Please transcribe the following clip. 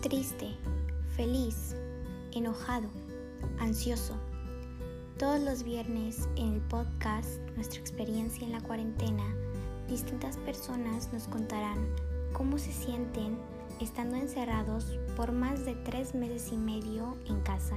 triste, feliz, enojado, ansioso. Todos los viernes en el podcast Nuestra experiencia en la cuarentena, distintas personas nos contarán cómo se sienten estando encerrados por más de tres meses y medio en casa.